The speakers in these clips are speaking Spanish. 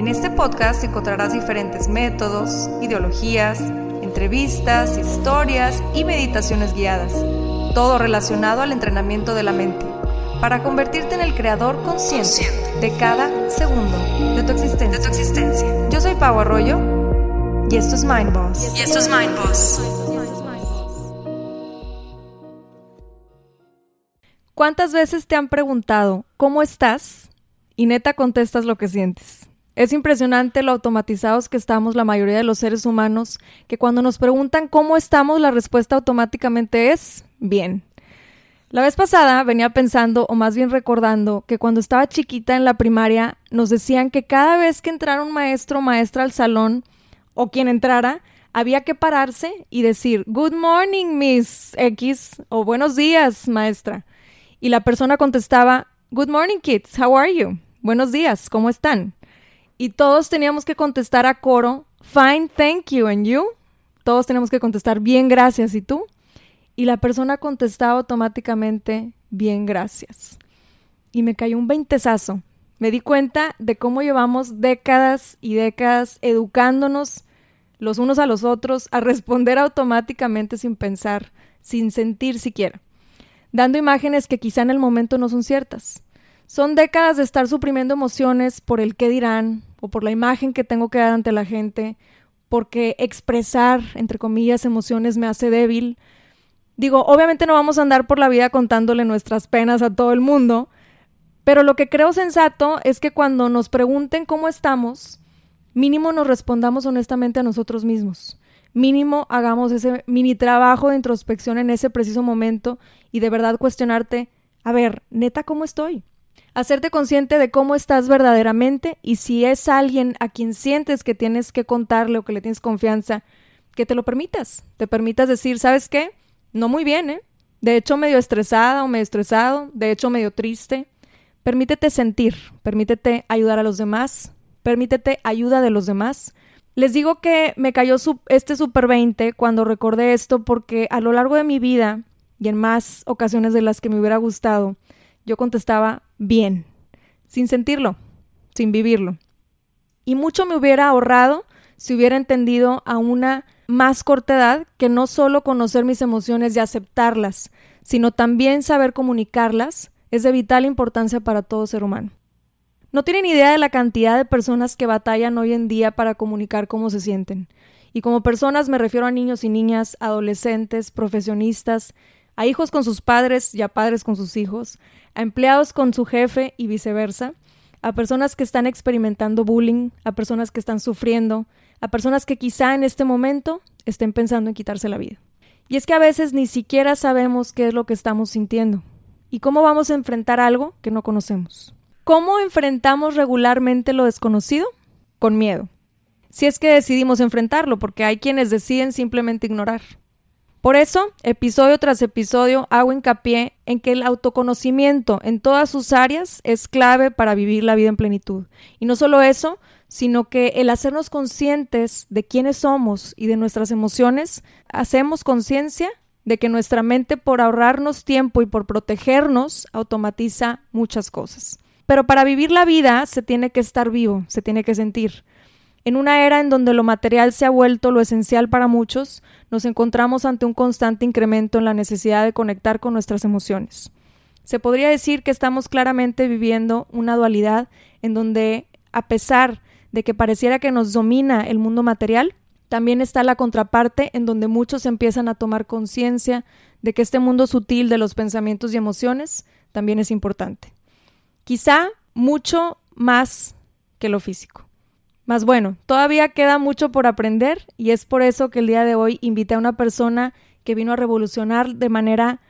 En este podcast encontrarás diferentes métodos, ideologías, entrevistas, historias y meditaciones guiadas, todo relacionado al entrenamiento de la mente, para convertirte en el creador consciente de cada segundo de tu existencia. Yo soy Pau Arroyo y esto es Mind Boss. Y esto es Mind Boss. ¿Cuántas veces te han preguntado cómo estás? Y neta contestas lo que sientes. Es impresionante lo automatizados que estamos la mayoría de los seres humanos, que cuando nos preguntan cómo estamos, la respuesta automáticamente es bien. La vez pasada venía pensando, o más bien recordando, que cuando estaba chiquita en la primaria nos decían que cada vez que entrara un maestro o maestra al salón, o quien entrara, había que pararse y decir, Good morning, Miss X, o buenos días, maestra. Y la persona contestaba, Good morning, kids, how are you? Buenos días, ¿cómo están? Y todos teníamos que contestar a coro, fine, thank you, and you. Todos teníamos que contestar bien, gracias, ¿y tú? Y la persona contestaba automáticamente, bien, gracias. Y me cayó un veintesazo. Me di cuenta de cómo llevamos décadas y décadas educándonos los unos a los otros a responder automáticamente sin pensar, sin sentir siquiera, dando imágenes que quizá en el momento no son ciertas. Son décadas de estar suprimiendo emociones por el qué dirán, o por la imagen que tengo que dar ante la gente, porque expresar, entre comillas, emociones me hace débil. Digo, obviamente no vamos a andar por la vida contándole nuestras penas a todo el mundo, pero lo que creo sensato es que cuando nos pregunten cómo estamos, mínimo nos respondamos honestamente a nosotros mismos. Mínimo hagamos ese mini trabajo de introspección en ese preciso momento y de verdad cuestionarte, a ver, neta, ¿cómo estoy? Hacerte consciente de cómo estás verdaderamente y si es alguien a quien sientes que tienes que contarle o que le tienes confianza, que te lo permitas. Te permitas decir, ¿sabes qué? No muy bien, ¿eh? De hecho, medio estresada o medio estresado, de hecho, medio triste. Permítete sentir, permítete ayudar a los demás, permítete ayuda de los demás. Les digo que me cayó este Super 20 cuando recordé esto porque a lo largo de mi vida y en más ocasiones de las que me hubiera gustado, yo contestaba bien, sin sentirlo, sin vivirlo. Y mucho me hubiera ahorrado si hubiera entendido a una más corta edad que no solo conocer mis emociones y aceptarlas, sino también saber comunicarlas es de vital importancia para todo ser humano. No tienen idea de la cantidad de personas que batallan hoy en día para comunicar cómo se sienten. Y como personas me refiero a niños y niñas, adolescentes, profesionistas, a hijos con sus padres y a padres con sus hijos, a empleados con su jefe y viceversa, a personas que están experimentando bullying, a personas que están sufriendo, a personas que quizá en este momento estén pensando en quitarse la vida. Y es que a veces ni siquiera sabemos qué es lo que estamos sintiendo y cómo vamos a enfrentar algo que no conocemos. ¿Cómo enfrentamos regularmente lo desconocido? Con miedo. Si es que decidimos enfrentarlo, porque hay quienes deciden simplemente ignorar. Por eso, episodio tras episodio, hago hincapié en que el autoconocimiento en todas sus áreas es clave para vivir la vida en plenitud. Y no solo eso, sino que el hacernos conscientes de quiénes somos y de nuestras emociones, hacemos conciencia de que nuestra mente por ahorrarnos tiempo y por protegernos automatiza muchas cosas. Pero para vivir la vida se tiene que estar vivo, se tiene que sentir. En una era en donde lo material se ha vuelto lo esencial para muchos, nos encontramos ante un constante incremento en la necesidad de conectar con nuestras emociones. Se podría decir que estamos claramente viviendo una dualidad en donde, a pesar de que pareciera que nos domina el mundo material, también está la contraparte en donde muchos empiezan a tomar conciencia de que este mundo sutil de los pensamientos y emociones también es importante. Quizá mucho más que lo físico. Más bueno, todavía queda mucho por aprender y es por eso que el día de hoy invité a una persona que vino a revolucionar de manera...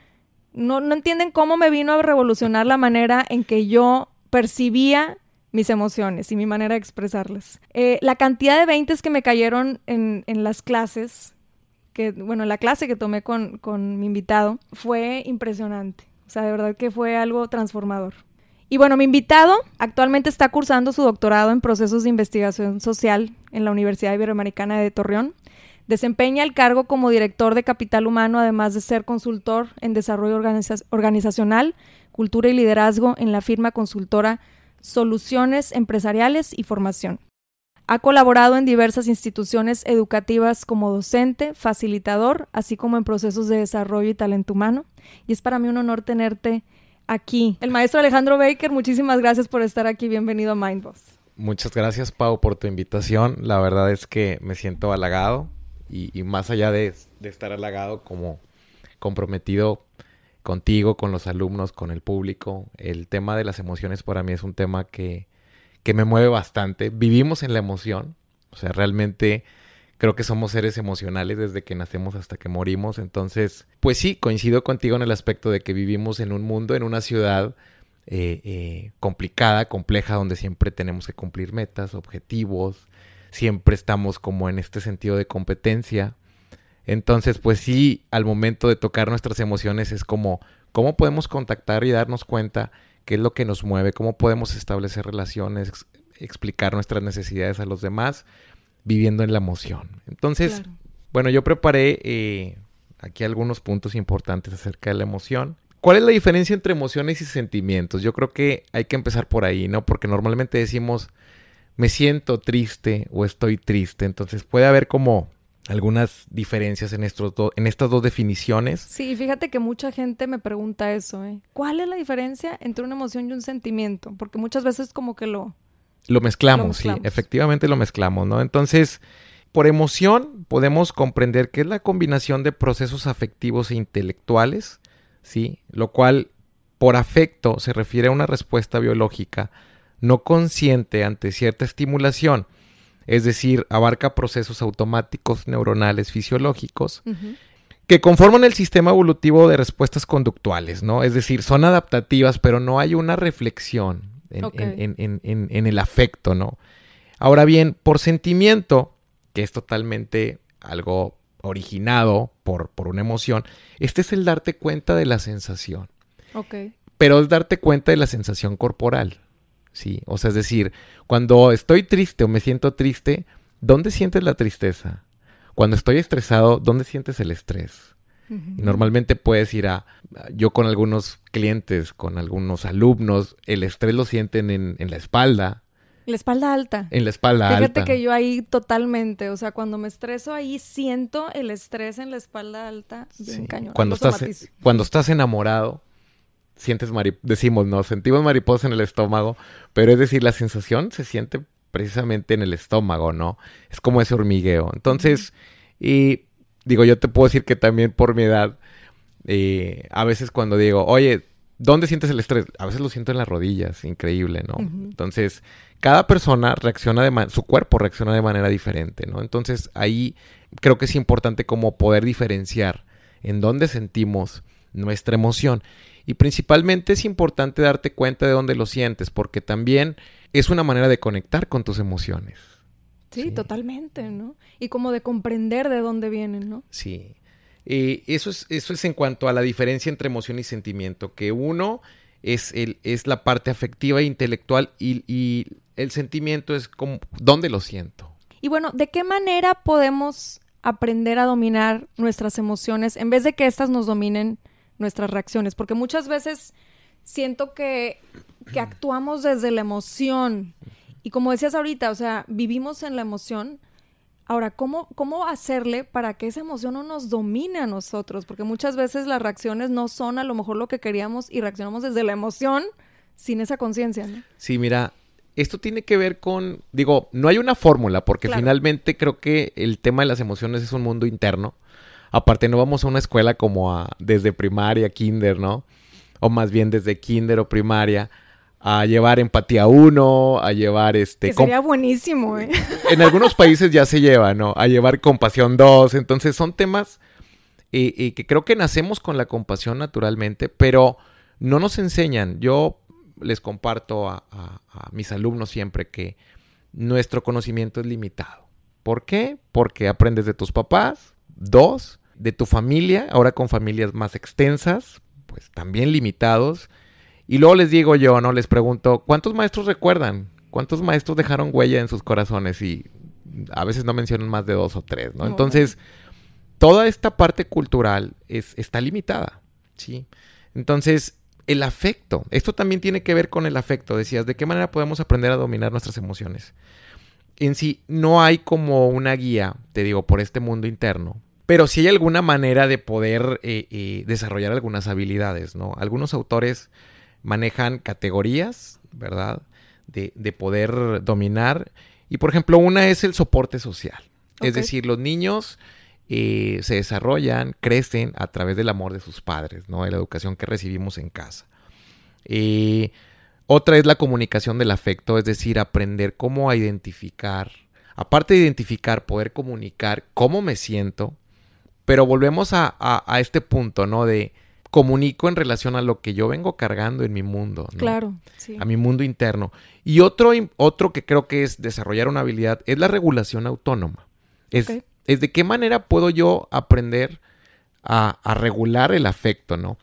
No, no entienden cómo me vino a revolucionar la manera en que yo percibía mis emociones y mi manera de expresarlas. Eh, la cantidad de veintes que me cayeron en, en, las clases, que, bueno, la clase que tomé con, con mi invitado, fue impresionante. O sea, de verdad que fue algo transformador. Y bueno, mi invitado actualmente está cursando su doctorado en procesos de investigación social en la Universidad Iberoamericana de Torreón. Desempeña el cargo como director de capital humano, además de ser consultor en desarrollo organizacional, cultura y liderazgo en la firma consultora Soluciones Empresariales y Formación. Ha colaborado en diversas instituciones educativas como docente, facilitador, así como en procesos de desarrollo y talento humano. Y es para mí un honor tenerte aquí. El maestro Alejandro Baker, muchísimas gracias por estar aquí. Bienvenido a Mindboss. Muchas gracias, Pau, por tu invitación. La verdad es que me siento halagado y, más allá de, estar halagado como comprometido contigo, con los alumnos, con el público, el tema de las emociones para mí es un tema que, que me mueve bastante. Vivimos en la emoción, o sea, realmente creo que somos seres emocionales desde que nacemos hasta que morimos. Entonces, pues sí, coincido contigo en el aspecto de que vivimos en un mundo, en una ciudad eh, eh, complicada, compleja, donde siempre tenemos que cumplir metas, objetivos, siempre estamos como en este sentido de competencia. Entonces, pues sí, al momento de tocar nuestras emociones es como, ¿cómo podemos contactar y darnos cuenta qué es lo que nos mueve? ¿Cómo podemos establecer relaciones, explicar nuestras necesidades a los demás, viviendo en la emoción? Entonces, bueno, yo preparé eh, aquí algunos puntos importantes acerca de la emoción. ¿Cuál es la diferencia entre emociones y sentimientos? Yo creo que hay que empezar por ahí, ¿no? Porque normalmente decimos, me siento triste o estoy triste. Entonces puede haber como algunas diferencias en, estos en estas dos definiciones. Sí, fíjate que mucha gente me pregunta eso, ¿eh? ¿Cuál es la diferencia entre una emoción y un sentimiento? Porque muchas veces como que lo... Lo mezclamos, sí, efectivamente lo mezclamos, ¿no? Entonces, por emoción podemos comprender que es la combinación de procesos afectivos e intelectuales, ¿sí? Lo cual, por afecto, se refiere a una respuesta biológica no consciente ante cierta estimulación, es decir, abarca procesos automáticos neuronales fisiológicos que conforman el sistema evolutivo de respuestas conductuales, ¿no? Es decir, son adaptativas, pero no hay una reflexión en, el afecto, ¿no? Ahora bien, por sentimiento, que es totalmente algo originado por, por una emoción, este es el darte cuenta de la sensación. Ok. Pero es darte cuenta de la sensación corporal. Sí, o sea, es decir, cuando estoy triste o me siento triste, ¿dónde sientes la tristeza? Cuando estoy estresado, ¿dónde sientes el estrés? Y normalmente puedes ir a, yo con algunos clientes, con algunos alumnos, el estrés lo sienten en, en la espalda. La espalda alta. En la espalda alta. Fíjate que yo ahí totalmente, o sea, cuando me estreso ahí siento el estrés en la espalda alta bien cañón. Cuando estás, cuando estás enamorado, sientes decimos, no, sentimos mariposa en el estómago, pero es decir, la sensación se siente precisamente en el estómago, ¿no? Es como ese hormigueo. Entonces, y digo, yo te puedo decir que también por mi edad, eh, a veces cuando digo, oye, ¿dónde sientes el estrés? A veces lo siento en las rodillas, increíble, ¿no? Entonces, cada persona reacciona de su cuerpo reacciona de manera diferente, ¿no? Entonces, ahí creo que es importante como poder diferenciar en dónde sentimos nuestra emoción. Y principalmente es importante darte cuenta de dónde lo sientes, porque también es una manera de conectar con tus emociones. Sí, totalmente, ¿no? Y como de comprender de dónde vienen, ¿no? Sí. Y eso, es, eso es en cuanto a la diferencia entre emoción y sentimiento, que uno es, el, es la parte afectiva e intelectual y, y el sentimiento es como dónde lo siento. Y bueno, ¿de qué manera podemos aprender a dominar nuestras emociones en vez de que éstas nos dominen nuestras reacciones, porque muchas veces siento que, que actuamos desde la emoción. Y como decías ahorita, o sea, vivimos en la emoción. Ahora, ¿cómo, ¿cómo hacerle para que esa emoción no nos domine a nosotros? Porque muchas veces las reacciones no son a lo mejor lo que queríamos y reaccionamos desde la emoción sin esa conciencia, ¿no? Sí, mira, esto tiene que ver con, digo, no hay una fórmula, porque finalmente creo que el tema de las emociones es un mundo interno. Aparte, no vamos a una escuela como a, desde primaria, kinder, ¿no? O más bien desde kinder o primaria a llevar empatía 1, a llevar este... Que sería buenísimo, ¿eh? En algunos países ya se lleva, ¿no? A llevar compasión 2. Entonces son temas eh, que creo que nacemos con la compasión naturalmente, pero no nos enseñan. Yo les comparto a, mis alumnos siempre que nuestro conocimiento es limitado. ¿Por qué? Porque aprendes de tus papás, dos, de tu familia, ahora con familias más extensas, pues también limitados. Y luego les digo yo, ¿no? Les pregunto, ¿cuántos maestros recuerdan? ¿Cuántos maestros dejaron huella en sus corazones? Y a veces no mencionan más de dos o tres, ¿no? Entonces, toda esta parte cultural es, está limitada, ¿sí? Entonces, el afecto, esto también tiene que ver con el afecto, decías, ¿de qué manera podemos aprender a dominar nuestras emociones? En sí, no hay como una guía, te digo, por este mundo interno, pero sí hay alguna manera de poder eh, eh, desarrollar algunas habilidades, ¿no? Algunos autores manejan categorías, ¿verdad? De, de poder dominar. Y por ejemplo, una es el soporte social. Es decir, los niños eh, se desarrollan, crecen a través del amor de sus padres, ¿no? De la educación que recibimos en casa. Eh, otra es la comunicación del afecto, es decir, aprender cómo identificar, aparte de identificar, poder comunicar cómo me siento, pero volvemos a, este punto, ¿no? De comunico en relación a lo que yo vengo cargando en mi mundo, ¿no? Claro, sí. A mi mundo interno. Y otro, otro que creo que es desarrollar una habilidad es la regulación autónoma. Es es de qué manera puedo yo aprender a, regular el afecto, ¿no?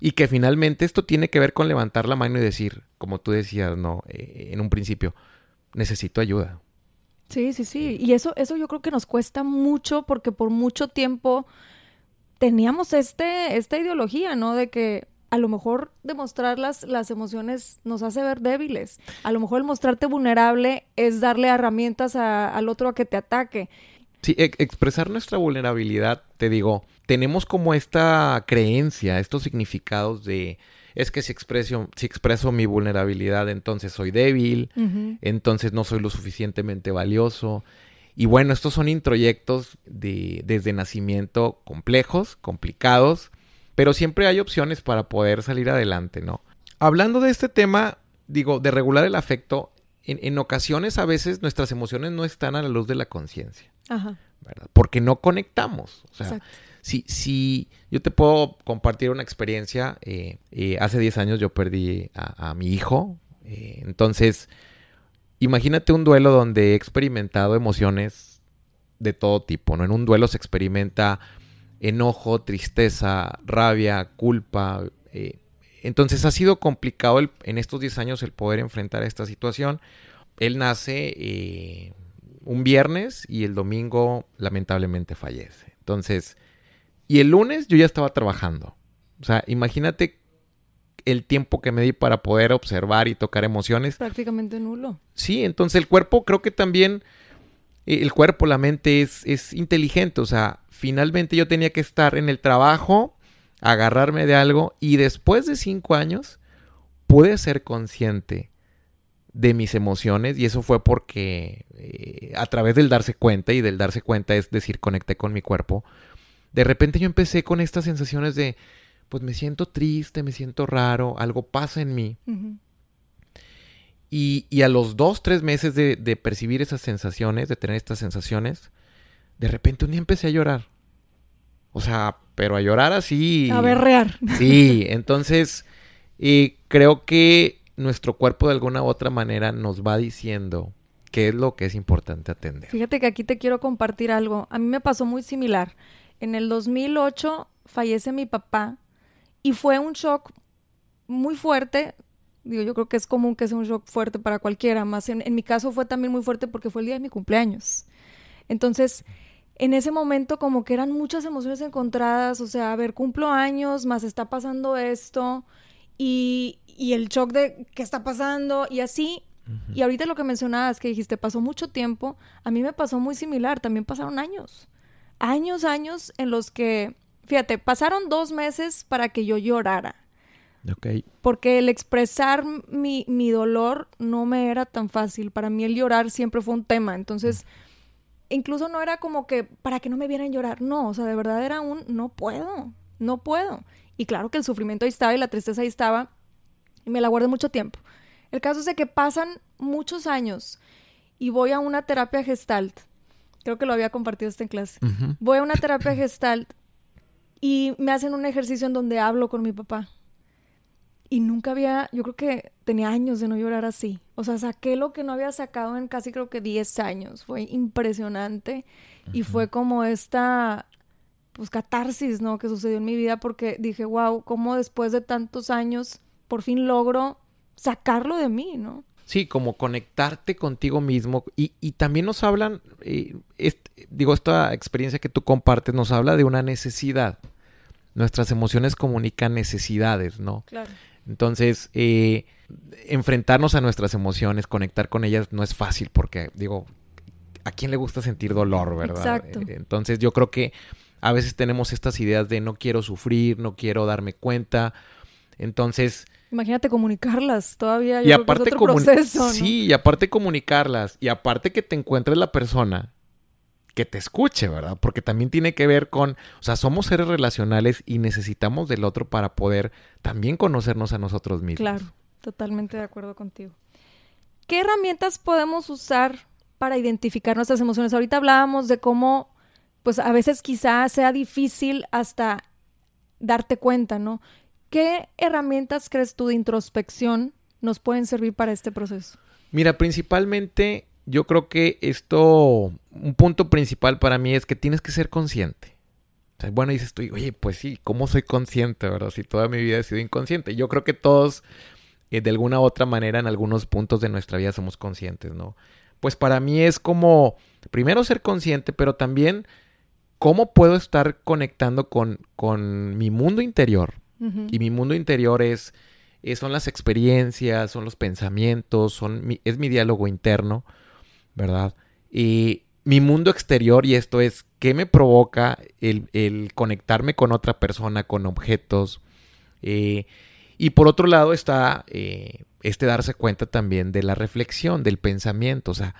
Y que finalmente esto tiene que ver con levantar la mano y decir, como tú decías, ¿no? Eh, en un principio, necesito ayuda. Sí, sí, sí. Y eso, eso yo creo que nos cuesta mucho porque por mucho tiempo teníamos este, esta ideología, ¿no? De que a lo mejor demostrar las, las emociones nos hace ver débiles. A lo mejor el mostrarte vulnerable es darle herramientas al otro a que te ataque. Sí, e, expresar nuestra vulnerabilidad, te digo, tenemos como esta creencia, estos significados de es que si expreso, si expreso mi vulnerabilidad, entonces soy débil, entonces no soy lo suficientemente valioso. Y bueno, estos son introyectos de, desde nacimiento complejos, complicados, pero siempre hay opciones para poder salir adelante, ¿no? Hablando de este tema, digo, de regular el afecto, en, en ocasiones a veces nuestras emociones no están a la luz de la conciencia. Ajá. ¿verdad? Porque no conectamos. O sea, si, si yo te puedo compartir una experiencia, eh, eh, hace 10 años yo perdí a, mi hijo, eh, entonces imagínate un duelo donde he experimentado emociones de todo tipo, ¿no? En un duelo se experimenta enojo, tristeza, rabia, culpa. entonces ha sido complicado en estos 10 años el poder enfrentar esta situación. Él nace un viernes y el domingo lamentablemente fallece. Entonces, y el lunes yo ya estaba trabajando. O sea, imagínate el tiempo que me di para poder observar y tocar emociones. Prácticamente nulo. Sí, entonces el cuerpo creo que también, eh, el cuerpo, la mente es, es inteligente. O sea, finalmente yo tenía que estar en el trabajo, agarrarme de algo y después de cinco años pude ser consciente de mis emociones y eso fue porque eh, a través del darse cuenta y del darse cuenta es decir, conecté con mi cuerpo, de repente yo empecé con estas sensaciones de, pues me siento triste, me siento raro, algo pasa en mí. y, a los dos, tres meses de, de, percibir esas sensaciones, de tener estas sensaciones, de repente un día empecé a llorar. O sea, pero a llorar así. A berrear. Sí, entonces y creo que nuestro cuerpo de alguna u otra manera nos va diciendo qué es lo que es importante atender. Fíjate que aquí te quiero compartir algo. A mí me pasó muy similar. En el 2008 fallece mi papá y fue un shock muy fuerte. Digo, yo creo que es común que sea un shock fuerte para cualquiera, más en, en mi caso fue también muy fuerte porque fue el día de mi cumpleaños. Entonces, en ese momento como que eran muchas emociones encontradas, o sea, a ver, cumplo años, más está pasando esto, y, y el shock de qué está pasando y así. Y ahorita lo que mencionabas, que dijiste, pasó mucho tiempo, a mí me pasó muy similar, también pasaron años. Años, años en los que, fíjate, pasaron dos meses para que yo llorara. Okay. Porque el expresar mi, mi, dolor no me era tan fácil. Para mí el llorar siempre fue un tema. Entonces, incluso no era como que para que no me vieran llorar. No, o sea, de verdad era un no puedo, no puedo. Y claro que el sufrimiento ahí estaba y la tristeza ahí estaba, y me la guardé mucho tiempo. El caso es de que pasan muchos años y voy a una terapia gestalt. Creo que lo había compartido esto en clase. Voy a una terapia gestalt y me hacen un ejercicio en donde hablo con mi papá. y nunca había, yo creo que tenía años de no llorar así. O sea, saqué lo que no había sacado en casi creo que 10 años. Fue impresionante y fue como esta, pues, catarsis, ¿no? Que sucedió en mi vida porque dije, wow, cómo después de tantos años por fin logro sacarlo de mí, ¿no? Sí, como conectarte contigo mismo. Y, y también nos hablan, eh, digo, esta experiencia que tú compartes nos habla de una necesidad. Nuestras emociones comunican necesidades, ¿no? Claro. Entonces, eh, enfrentarnos a nuestras emociones, conectar con ellas no es fácil porque, digo, ¿a quién le gusta sentir dolor, verdad? Exacto. Eh, entonces, yo creo que a veces tenemos estas ideas de no quiero sufrir, no quiero darme cuenta. Entonces... Imagínate comunicarlas todavía. y aparte proceso, Sí, y aparte comunicarlas. Y aparte que te encuentres la persona que te escuche, ¿verdad? Porque también tiene que ver con, o sea, somos seres relacionales y necesitamos del otro para poder también conocernos a nosotros mismos. Claro, totalmente de acuerdo contigo. ¿Qué herramientas podemos usar para identificar nuestras emociones? Ahorita hablábamos de cómo, pues a veces quizás sea difícil hasta darte cuenta, ¿no? ¿Qué herramientas crees tú de introspección nos pueden servir para este proceso? Mira, principalmente yo creo que esto, un punto principal para mí es que tienes que ser consciente. O sea, bueno, dices tú, oye, pues sí, ¿cómo soy consciente, verdad? Si toda mi vida he sido inconsciente. Yo creo que todos, eh, de alguna u otra manera, en algunos puntos de nuestra vida somos conscientes, ¿no? Pues para mí es como, primero ser consciente, pero también cómo puedo estar conectando con, con mi mundo interior. Y mi mundo interior es, es, son las experiencias, son los pensamientos, son es mi diálogo interno. ¿Verdad? Y mi mundo exterior, y esto es, ¿qué me provoca el, conectarme con otra persona, con objetos? Eh, y por otro lado está eh, este darse cuenta también de la reflexión, del pensamiento, o sea,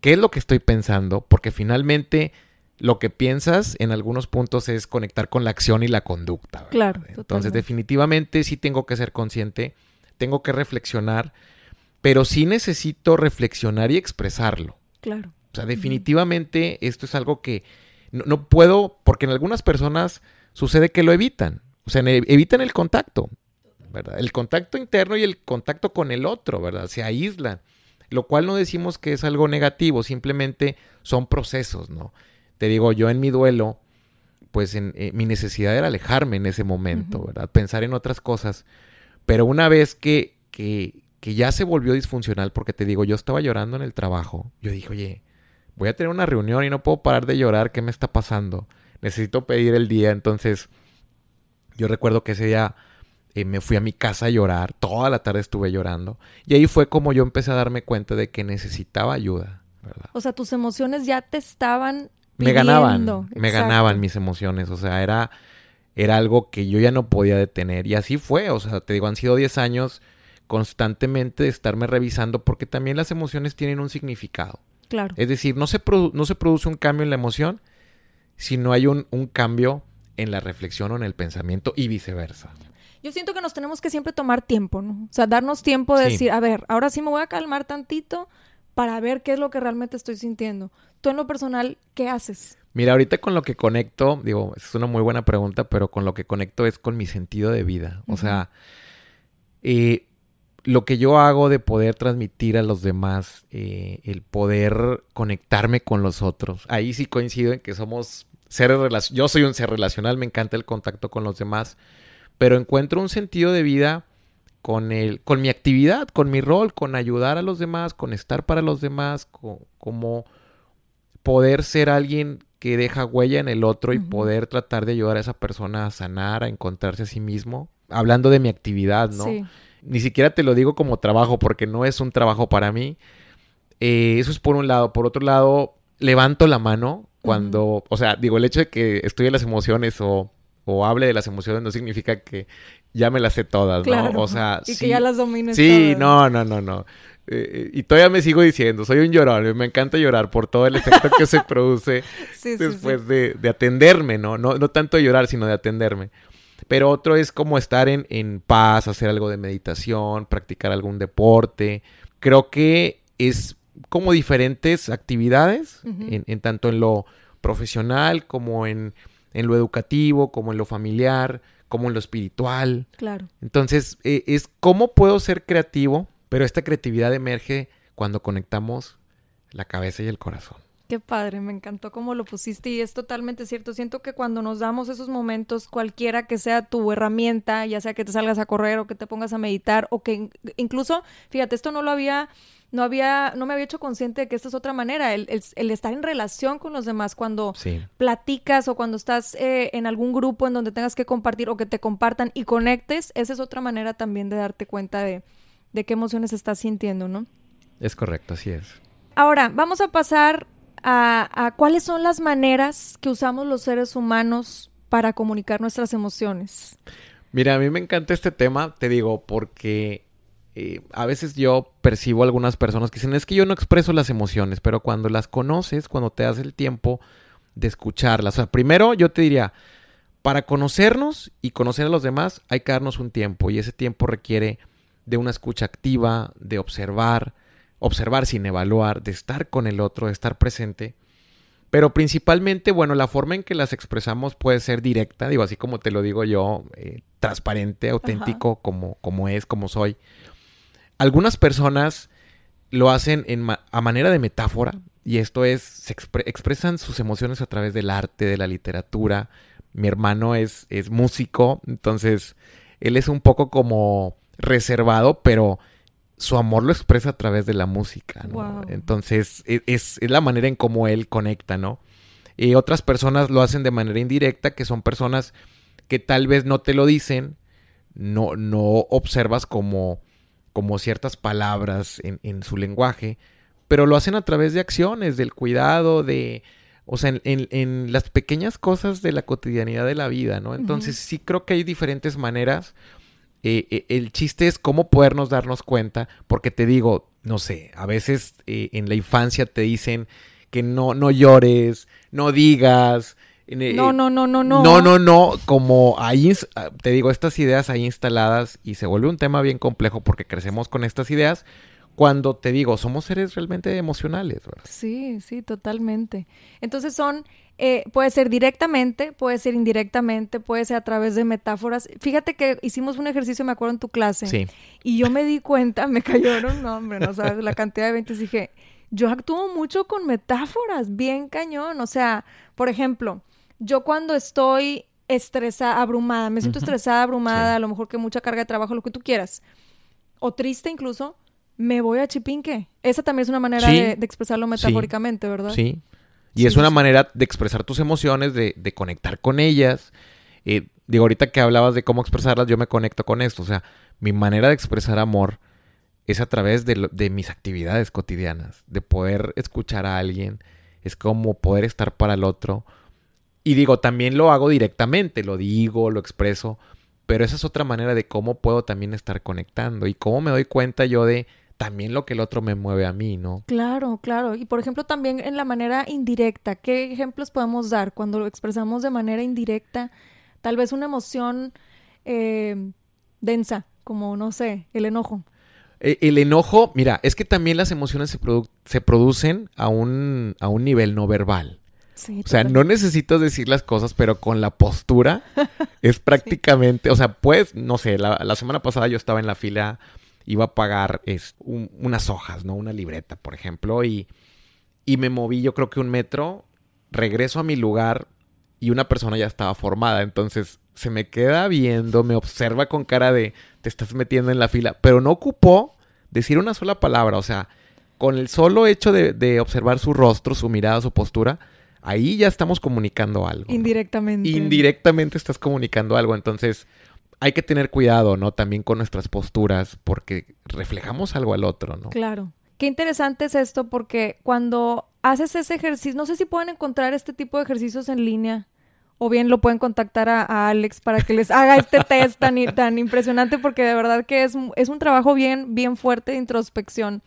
¿qué es lo que estoy pensando? Porque finalmente lo que piensas en algunos puntos es conectar con la acción y la conducta. Claro. Entonces definitivamente sí tengo que ser consciente, tengo que reflexionar pero sí necesito reflexionar y expresarlo. Claro. O sea, definitivamente esto es algo que no, puedo, porque en algunas personas sucede que lo evitan. O sea, evitan el contacto, ¿verdad? El contacto interno y el contacto con el otro, ¿verdad? Se aíslan. Lo cual no decimos que es algo negativo, simplemente son procesos, ¿no? Te digo, yo en mi duelo, pues en, eh, mi necesidad era alejarme en ese momento, ¿verdad? Pensar en otras cosas. Pero una vez que, que, que ya se volvió disfuncional porque te digo, yo estaba llorando en el trabajo. Yo dije, oye, voy a tener una reunión y no puedo parar de llorar, ¿qué me está pasando? Necesito pedir el día, entonces yo recuerdo que ese día eh, me fui a mi casa a llorar, toda la tarde estuve llorando y ahí fue como yo empecé a darme cuenta de que necesitaba ayuda, ¿verdad? O sea, tus emociones ya te estaban me ganaban, me ganaban mis emociones, o sea, era era algo que yo ya no podía detener y así fue, o sea, te digo, han sido 10 años constantemente de estarme revisando porque también las emociones tienen un significado. Claro. Es decir, no se, no se produce un cambio en la emoción si no hay un, cambio en la reflexión o en el pensamiento y viceversa. Yo siento que nos tenemos que siempre tomar tiempo, ¿no? O sea, darnos tiempo de decir, a ver, ahora sí me voy a calmar tantito para ver qué es lo que realmente estoy sintiendo. Tú en lo personal, ¿qué haces? Mira, ahorita con lo que conecto, digo, es una muy buena pregunta, pero con lo que conecto es con mi sentido de vida. O sea, eh, lo que yo hago de poder transmitir a los demás, eh, el poder conectarme con los otros, ahí sí coincido en que somos seres yo soy un ser relacional, me encanta el contacto con los demás, pero encuentro un sentido de vida con el, con mi actividad, con mi rol, con ayudar a los demás, con estar para los demás, como poder ser alguien que deja huella en el otro y poder tratar de ayudar a esa persona a sanar, a encontrarse a sí mismo. Hablando de mi actividad, ¿no? Sí ni siquiera te lo digo como trabajo porque no es un trabajo para mí. Eh, eso es por un lado. Por otro lado, levanto la mano cuando, o sea, digo, el hecho de que estudie las emociones o, o, hable de las emociones no significa que ya me las sé todas, ¿no? O sea, y que ya las domines Sí, no, no, no, no. Eh, y todavía me sigo diciendo, soy un llorón, me encanta llorar por todo el efecto que se produce después De, de, atenderme, ¿no? ¿no? No tanto llorar, sino de atenderme. Pero otro es como estar en, en paz, hacer algo de meditación, practicar algún deporte. Creo que es como diferentes actividades, en, tanto en lo profesional como en, en, lo educativo, como en lo familiar, como en lo espiritual. Claro. Entonces, eh, es cómo puedo ser creativo, pero esta creatividad emerge cuando conectamos la cabeza y el corazón. Qué padre, me encantó cómo lo pusiste y es totalmente cierto. Siento que cuando nos damos esos momentos, cualquiera que sea tu herramienta, ya sea que te salgas a correr o que te pongas a meditar o que incluso, fíjate, esto no lo había, no había, no me había hecho consciente de que esta es otra manera, el, estar en relación con los demás cuando platicas o cuando estás eh, en algún grupo en donde tengas que compartir o que te compartan y conectes, esa es otra manera también de darte cuenta de, de qué emociones estás sintiendo, ¿no? Es correcto, así es. Ahora, vamos a pasar a, cuáles son las maneras que usamos los seres humanos para comunicar nuestras emociones. Mira, a mí me encanta este tema, te digo, porque eh, a veces yo percibo algunas personas que dicen, es que yo no expreso las emociones, pero cuando las conoces, cuando te das el tiempo de escucharlas, o sea, primero yo te diría, para conocernos y conocer a los demás hay que darnos un tiempo y ese tiempo requiere de una escucha activa, de observar, observar sin evaluar, de estar con el otro, de estar presente. Pero principalmente, bueno, la forma en que las expresamos puede ser directa, digo, así como te lo digo yo, eh, transparente, auténtico, como, como es, como soy. Algunas personas lo hacen en a manera de metáfora, y esto es, se expresan sus emociones a través del arte, de la literatura. Mi hermano es, es músico, entonces él es un poco como reservado, pero su amor lo expresa a través de la música, ¿no? Entonces, e, es, la manera en cómo él conecta, ¿no? Y otras personas lo hacen de manera indirecta, que son personas que tal vez no te lo dicen, no, no observas como, como ciertas palabras en, en su lenguaje, pero lo hacen a través de acciones, del cuidado, de, o sea, en, en, las pequeñas cosas de la cotidianidad de la vida, ¿no? Entonces, sí creo que hay diferentes maneras eh, eh, el chiste es cómo podernos darnos cuenta, porque te digo, no sé, a veces eh, en la infancia te dicen que no, no llores, no digas. no, no, no, no, no. No, no, no, como ahí, ah, te digo, estas ideas ahí instaladas y se vuelve un tema bien complejo porque crecemos con estas ideas cuando te digo, somos seres realmente emocionales, ¿verdad? Sí, sí, totalmente. Entonces son eh, puede ser directamente, puede ser indirectamente, puede ser a través de metáforas. Fíjate que hicimos un ejercicio, me acuerdo, en tu clase. Sí. Y yo me di cuenta, me cayeron, no, hombre, no sabes la cantidad de eventos. Dije, yo actúo mucho con metáforas, bien cañón. O sea, por ejemplo, yo cuando estoy estresada, abrumada, me siento estresada, abrumada, a lo mejor que mucha carga de trabajo, lo que tú quieras, o triste incluso, me voy a chipinque. Esa también es una manera de, expresarlo metafóricamente, ¿verdad? Sí. Y es una manera de expresar tus emociones, de, de conectar con ellas. Eh, digo, ahorita que hablabas de cómo expresarlas, yo me conecto con esto. O sea, mi manera de expresar amor es a través de, de mis actividades cotidianas, de poder escuchar a alguien, es como poder estar para el otro. Y digo, también lo hago directamente, lo digo, lo expreso, pero esa es otra manera de cómo puedo también estar conectando y cómo me doy cuenta yo de también lo que el otro me mueve a mí, ¿no? Claro, claro. Y por ejemplo, también en la manera indirecta, ¿qué ejemplos podemos dar cuando lo expresamos de manera indirecta? Tal vez una emoción eh, densa, como, no sé, el enojo. E, el enojo, mira, es que también las emociones se, se producen a un, a un nivel no verbal. Sí, o sea, no necesitas decir las cosas, pero con la postura es prácticamente, o sea, pues, no sé, la, la semana pasada yo estaba en la fila iba a pagar es, unas hojas, ¿no? Una libreta, por ejemplo, y, y me moví yo creo que un metro, regreso a mi lugar y una persona ya estaba formada, entonces se me queda viendo, me observa con cara de te estás metiendo en la fila, pero no ocupó decir una sola palabra, o sea, con el solo hecho de, de observar su rostro, su mirada, su postura, ahí ya estamos comunicando algo. Indirectamente. Indirectamente estás comunicando algo, entonces hay que tener cuidado, ¿no? También con nuestras posturas, porque reflejamos algo al otro, ¿no? Claro. Qué interesante es esto, porque cuando haces ese ejercicio, no sé si pueden encontrar este tipo de ejercicios en línea, o bien lo pueden contactar a, Alex para que les haga este test tan, tan impresionante, porque de verdad que es, es un trabajo bien, bien fuerte de introspección.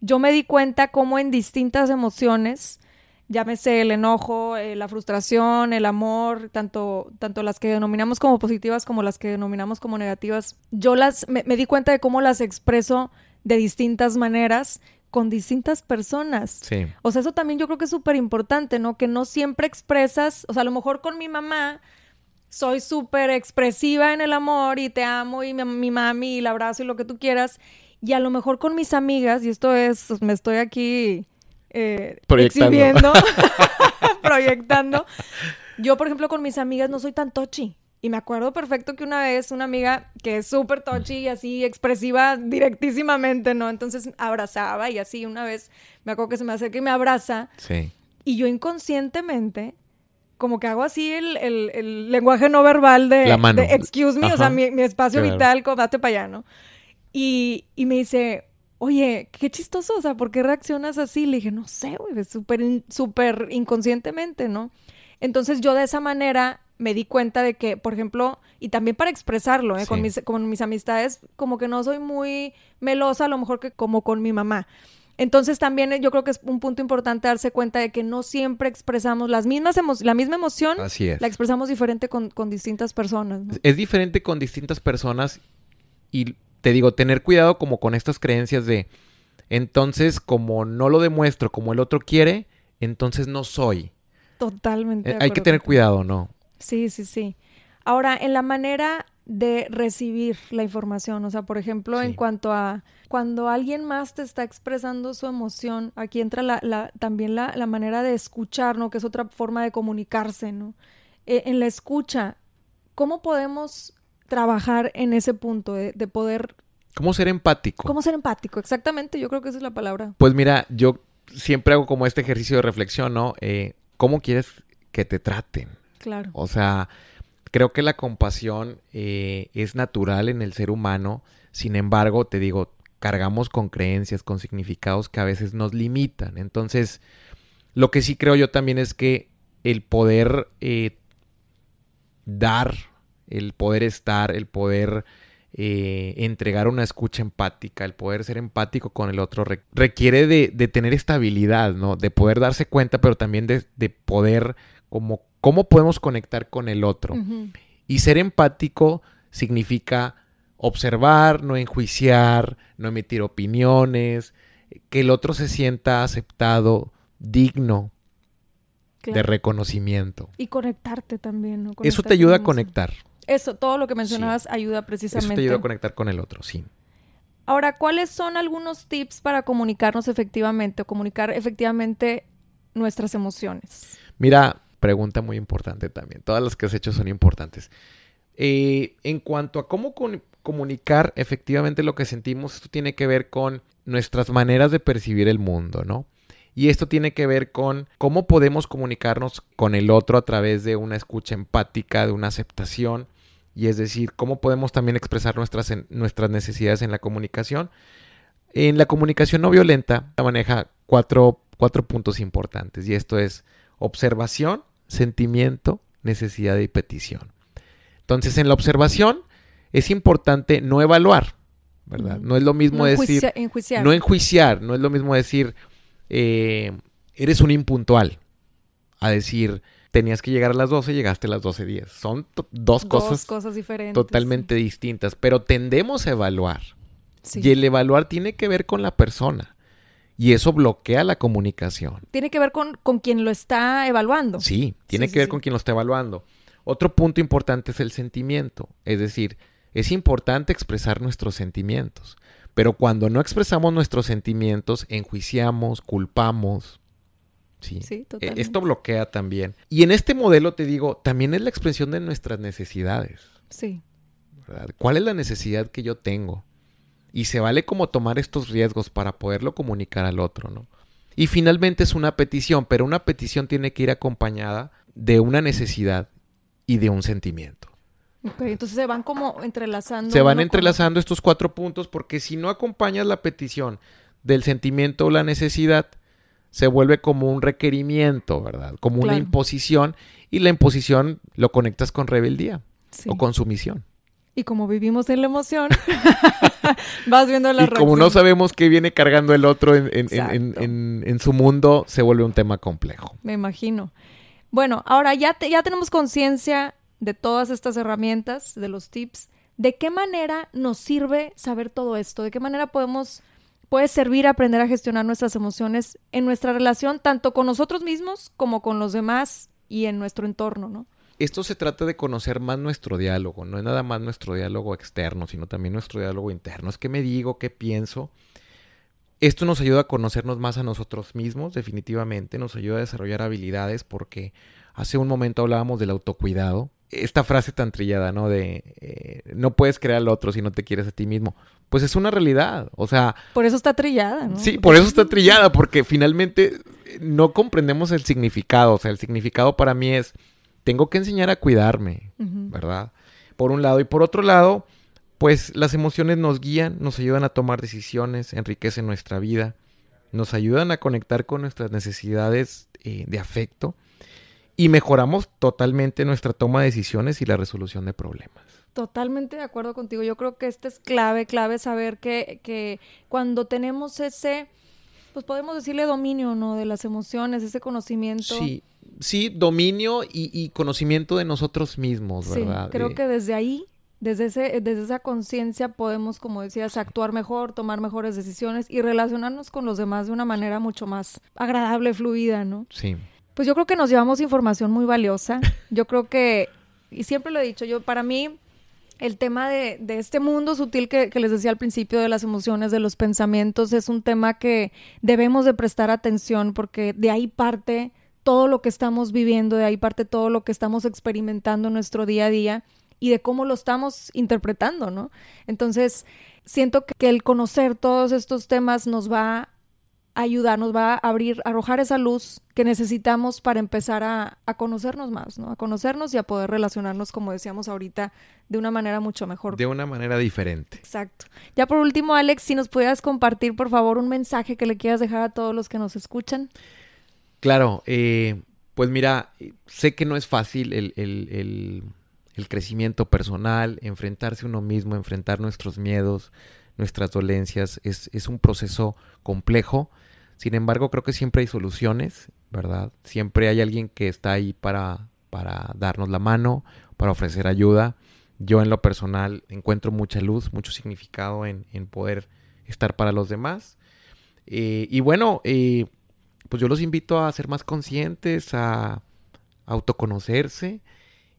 Yo me di cuenta cómo en distintas emociones, llámese el enojo, eh, la frustración, el amor, tanto, tanto las que denominamos como positivas como las que denominamos como negativas, yo las me, di cuenta de cómo las expreso de distintas maneras con distintas personas. Sí. O sea, eso también yo creo que es súper importante, ¿no? Que no siempre expresas, o sea, a lo mejor con mi mamá soy súper expresiva en el amor y te amo y mi, mi mami y el abrazo y lo que tú quieras. Y a lo mejor con mis amigas, y esto es, me estoy aquí eh, Proyectando. exhibiendo, proyectando. Yo, por ejemplo, con mis amigas no soy tan tochi. Y me acuerdo perfecto que una vez una amiga que es súper tochi y así expresiva directísimamente, ¿no? Entonces abrazaba y así una vez me acuerdo que se me acerca y me abraza. Sí. Y yo inconscientemente, como que hago así el, el- el lenguaje no verbal de, La mano. de excuse me, o sea, mi, mi espacio vital, como date para allá, ¿no? Y, y me dice, oye, qué chistoso, o sea, ¿por qué reaccionas así? Le dije, no sé, güey, es súper, súper inconscientemente, ¿no? Entonces yo de esa manera me di cuenta de que, por ejemplo, y también para expresarlo, ¿eh? con, mis, con mis amistades, como que no soy muy melosa, a lo mejor que como con mi mamá. Entonces también eh, yo creo que es un punto importante darse cuenta de que no siempre expresamos las mismas la misma emoción, Así es. la expresamos diferente con, con distintas personas. ¿no? Es diferente con distintas personas y te digo, tener cuidado como con estas creencias de, entonces como no lo demuestro como el otro quiere, entonces no soy. Totalmente. Eh, Hay que tener cuidado, ¿no? Sí, sí, sí. Ahora, en la manera de recibir la información, o sea, por ejemplo, en cuanto a cuando alguien más te está expresando su emoción, aquí entra la, la- también la, la manera de escuchar, ¿no? Que es otra forma de comunicarse, ¿no? Eh, en la escucha, ¿cómo podemos trabajar en ese punto de, de poder, ¿Cómo ser empático? cómo ser empático? Exactamente, yo creo que esa es la palabra. Pues mira, yo siempre hago como este ejercicio de reflexión, ¿no? Eh, ¿Cómo quieres que te traten? Claro. O sea, creo que la compasión eh, es natural en el ser humano. Sin embargo, te digo, cargamos con creencias, con significados que a veces nos limitan. Entonces, lo que sí creo yo también es que el poder eh, dar, el poder estar, el poder eh, entregar una escucha empática, el poder ser empático con el otro, re- requiere de, de tener estabilidad, ¿no? De poder darse cuenta, pero también de, de poder, como, cómo podemos conectar con el otro. Y ser empático significa observar, no enjuiciar, no emitir opiniones, que el otro se sienta aceptado, digno de reconocimiento. Y conectarte también, ¿no? Eso Conectar te ayuda a con eso. Eso, todo lo que mencionabas ayuda precisamente. Eso te ayuda a conectar con el otro, sí. Ahora, ¿cuáles son algunos tips para comunicarnos efectivamente o comunicar efectivamente nuestras emociones? Mira, pregunta muy importante también. Todas las que has hecho son importantes. Eh, en cuanto a cómo con- comunicar efectivamente lo que sentimos, esto tiene que ver con nuestras maneras de percibir el mundo, ¿no? Y esto tiene que ver con cómo podemos comunicarnos con el otro a través de una escucha empática, de una aceptación, y es decir, cómo podemos también expresar nuestras, nuestras necesidades en la comunicación. En la comunicación no violenta maneja cuatro, cuatro puntos importantes, y esto es observación, sentimiento, necesidad y petición. Entonces, en la observación es importante no evaluar, ¿verdad? No es lo mismo No decir, enjuicia- enjuiciar. no enjuiciar, no es lo mismo decir, eh, eres un impuntual, a decir, tenías que llegar a las 12, llegaste a las 12.10. Son dos, Dos cosas diferentes. totalmente distintas, pero tendemos a evaluar. sí. Y el evaluar tiene que ver con la persona. Y eso bloquea la comunicación. Tiene que ver con, con quien lo está evaluando. Sí, tiene Sí, que ver con quien lo está evaluando. Otro punto importante es el sentimiento. Es decir, es importante expresar nuestros sentimientos. Pero cuando no expresamos nuestros sentimientos, enjuiciamos, culpamos. Sí. Sí, E- totalmente. Esto bloquea también. Y en este modelo te digo, también es la expresión de nuestras necesidades. Sí. ¿verdad? ¿Cuál es la necesidad que yo tengo? Y se vale como tomar estos riesgos para poderlo comunicar al otro, ¿no? Y finalmente es una petición, pero una petición tiene que ir acompañada de una necesidad y de un sentimiento. Ok, entonces se van como entrelazando. Se van con entrelazando estos cuatro puntos porque si no acompañas la petición del sentimiento o la necesidad, se vuelve como un requerimiento, ¿verdad? Como una imposición y la imposición lo conectas con rebeldía. Sí. o con sumisión. Y como vivimos en la emoción, vas viendo la y como no sabemos qué viene cargando el otro en, en- en- en su mundo, se vuelve un tema complejo. Me imagino. Bueno, ahora ya, te- ya tenemos conciencia de todas estas herramientas, de los tips. ¿De qué manera nos sirve saber todo esto? ¿De qué manera podemos, puede servir aprender a gestionar nuestras emociones en nuestra relación, tanto con nosotros mismos como con los demás y en nuestro entorno, ¿no? esto se trata de conocer más nuestro diálogo, no es nada más nuestro diálogo externo, sino también nuestro diálogo interno. Es qué me digo, qué pienso. Esto nos ayuda a conocernos más a nosotros mismos, definitivamente, nos ayuda a desarrollar habilidades porque hace un momento hablábamos del autocuidado. Esta frase tan trillada, ¿no? De eh, no puedes crear al otro si no te quieres a ti mismo. Pues es una realidad, o sea... Por eso está trillada, ¿no? Sí, por eso está trillada, porque finalmente no comprendemos el significado. O sea, el significado para mí es, tengo que enseñar a cuidarme, ¿verdad? Por un lado. Y por otro lado, pues las emociones nos guían, nos ayudan a tomar decisiones, enriquecen nuestra vida, nos ayudan a conectar con nuestras necesidades eh, de afecto y mejoramos totalmente nuestra toma de decisiones y la resolución de problemas. Totalmente de acuerdo contigo. Yo creo que este es clave, clave saber que, que cuando tenemos ese pues podemos decirle dominio, ¿no? De las emociones, ese conocimiento. Sí, sí, dominio y, conocimiento de nosotros mismos, ¿verdad? Sí, creo que desde ahí, desde, ese, desde esa conciencia podemos, como decías, actuar mejor, tomar mejores decisiones y relacionarnos con los demás de una manera mucho más agradable, fluida, ¿no? Sí. Pues yo creo que nos llevamos información muy valiosa. Yo creo que, y siempre lo he dicho, yo para mí el tema de, de este mundo sutil que, que, les decía al principio de las emociones, de los pensamientos, es un tema que debemos de prestar atención porque de ahí parte todo lo que estamos viviendo, de ahí parte todo lo que estamos experimentando en nuestro día a día y de cómo lo estamos interpretando, ¿no? Entonces, siento que el conocer todos estos temas nos va ayudar, nos va a abrir, a arrojar esa luz que necesitamos para empezar a, conocernos más, ¿no? A conocernos y a poder relacionarnos, como decíamos ahorita, de una manera mucho mejor. De una manera diferente. Exacto. Ya por último, Alex, si nos pudieras compartir, por favor, un mensaje que le quieras dejar a todos los que nos escuchan. Claro, eh, pues mira, sé que no es fácil el, el, el crecimiento personal, enfrentarse uno mismo, enfrentar nuestros miedos, nuestras dolencias, es, es un proceso complejo sin embargo, creo que siempre hay soluciones, ¿verdad? Siempre hay alguien que está ahí para, para darnos la mano, para ofrecer ayuda. Yo en lo personal encuentro mucha luz, mucho significado en, poder estar para los demás. Eh, y bueno, eh, pues yo los invito a ser más conscientes, a autoconocerse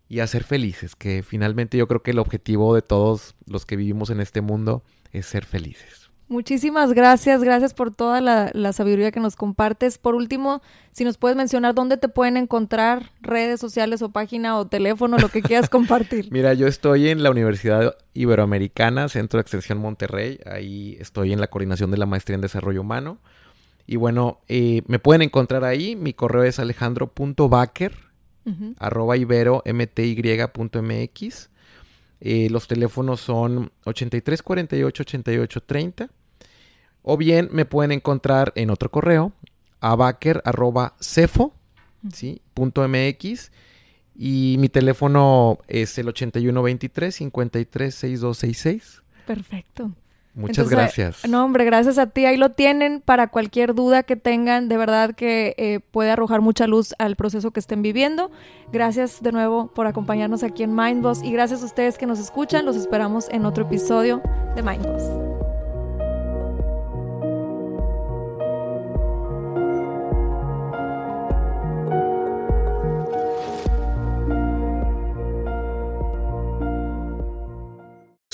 y a ser felices, que finalmente yo creo que el objetivo de todos los que vivimos en este mundo es ser felices. Muchísimas gracias, gracias por toda la, sabiduría que nos compartes. Por último, si nos puedes mencionar dónde te pueden encontrar, redes sociales o página o teléfono, lo que quieras compartir. Mira, yo estoy en la Universidad Iberoamericana, Centro de Extensión Monterrey, ahí estoy en la coordinación de la maestría en desarrollo humano. Y bueno, eh, me pueden encontrar ahí, mi correo es alejandro.baker, arroba ibero mty.mx. Eh, los teléfonos son 83 48 88 30 o bien me pueden encontrar en otro correo, abaker.cefo, ¿sí? .mx. Y mi teléfono es el 8123 536266. Perfecto. Muchas gracias. No, hombre, gracias a ti. Ahí lo tienen para cualquier duda que tengan. De verdad que eh, puede arrojar mucha luz al proceso que estén viviendo. Gracias de nuevo por acompañarnos aquí en Mindboss y gracias a ustedes que nos escuchan. Los esperamos en otro episodio de Mindboss.